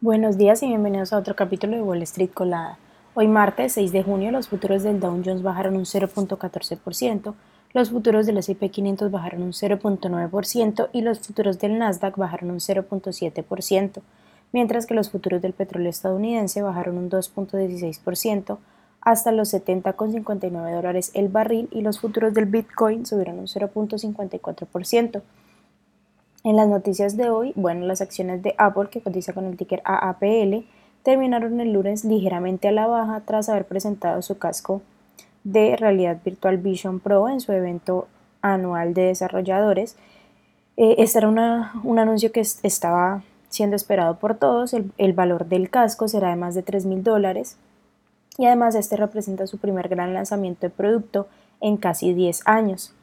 Buenos días y bienvenidos a otro capítulo de Wall Street Colada. Hoy martes 6 de junio los futuros del Dow Jones bajaron un 0.14%, los futuros del S&P 500 bajaron un 0.9% y los futuros del Nasdaq bajaron un 0.7%, mientras que los futuros del petróleo estadounidense bajaron un 2.16% hasta los 70,59 dólares el barril y los futuros del Bitcoin subieron un 0.54%. En las noticias de hoy, bueno, las acciones de Apple, que cotiza con el ticker AAPL, terminaron el lunes ligeramente a la baja tras haber presentado su casco de realidad virtual Vision Pro en su evento anual de desarrolladores. Eh, este era un anuncio que estaba siendo esperado por todos. El, valor del casco será de más de 3 mil dólares y además este representa su primer gran lanzamiento de producto en casi 10 años.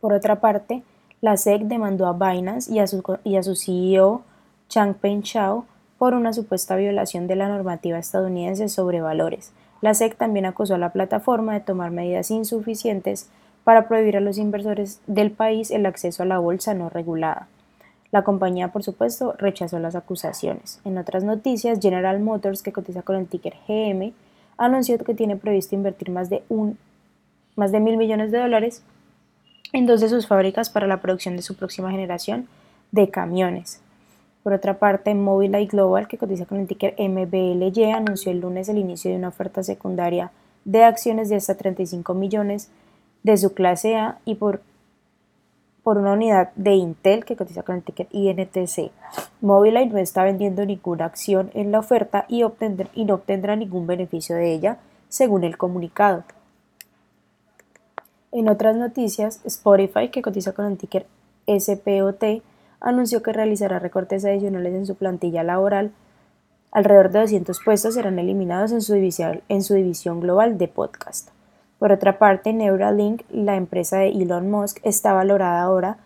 Por otra parte, la SEC demandó a Binance y a su, y a su CEO Changpeng Zhao por una supuesta violación de la normativa estadounidense sobre valores. La SEC también acusó a la plataforma de tomar medidas insuficientes para prohibir a los inversores del país el acceso a la bolsa no regulada. La compañía, por supuesto, rechazó las acusaciones. En otras noticias, General Motors, que cotiza con el ticker GM, anunció que tiene previsto invertir más de, un, más de mil millones de dólares en dos de sus fábricas para la producción de su próxima generación de camiones. Por otra parte, Mobileye Global, que cotiza con el ticker MBLY, anunció el lunes el inicio de una oferta secundaria de acciones de hasta 35 millones de su clase A y por, por una unidad de Intel que cotiza con el ticker INTC. Mobileye no está vendiendo ninguna acción en la oferta y, y no obtendrá ningún beneficio de ella, según el comunicado. En otras noticias, Spotify, que cotiza con el ticker SPOT, anunció que realizará recortes adicionales en su plantilla laboral. Alrededor de 200 puestos serán eliminados en su, división, en su división global de podcast. Por otra parte, Neuralink, la empresa de Elon Musk, está valorada ahora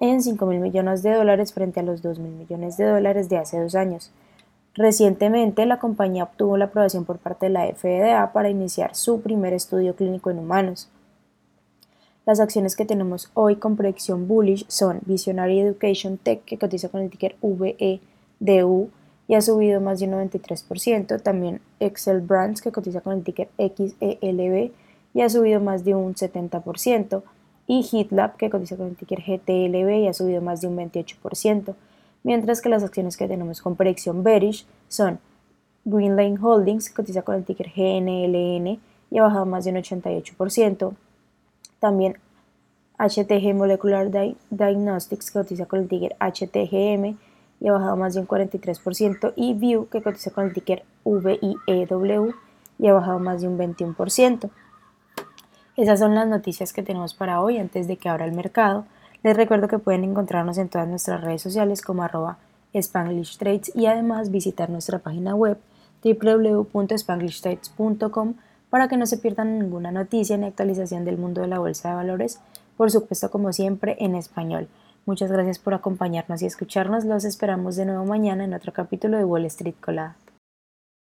en 5 mil millones de dólares frente a los 2 mil millones de dólares de hace dos años. Recientemente, la compañía obtuvo la aprobación por parte de la FDA para iniciar su primer estudio clínico en humanos. Las acciones que tenemos hoy con proyección bullish son Visionary Education Tech, que cotiza con el ticker VEDU y ha subido más de un 93%. También Excel Brands, que cotiza con el ticker XELB y ha subido más de un 70%. Y HitLab, que cotiza con el ticker GTLB y ha subido más de un 28%. Mientras que las acciones que tenemos con proyección bearish son Greenlane Holdings, que cotiza con el ticker GNLN y ha bajado más de un 88%. También HTG Molecular Diagnostics, que cotiza con el ticker HTGM y ha bajado más de un 43%, y View, que cotiza con el ticker VIEW y ha bajado más de un 21%. Esas son las noticias que tenemos para hoy antes de que abra el mercado. Les recuerdo que pueden encontrarnos en todas nuestras redes sociales como arroba Spanglish Trades y además visitar nuestra página web www.spanglishtrades.com para que no se pierdan ninguna noticia ni actualización del mundo de la bolsa de valores, por supuesto como siempre en español. Muchas gracias por acompañarnos y escucharnos. Los esperamos de nuevo mañana en otro capítulo de Wall Street Colada.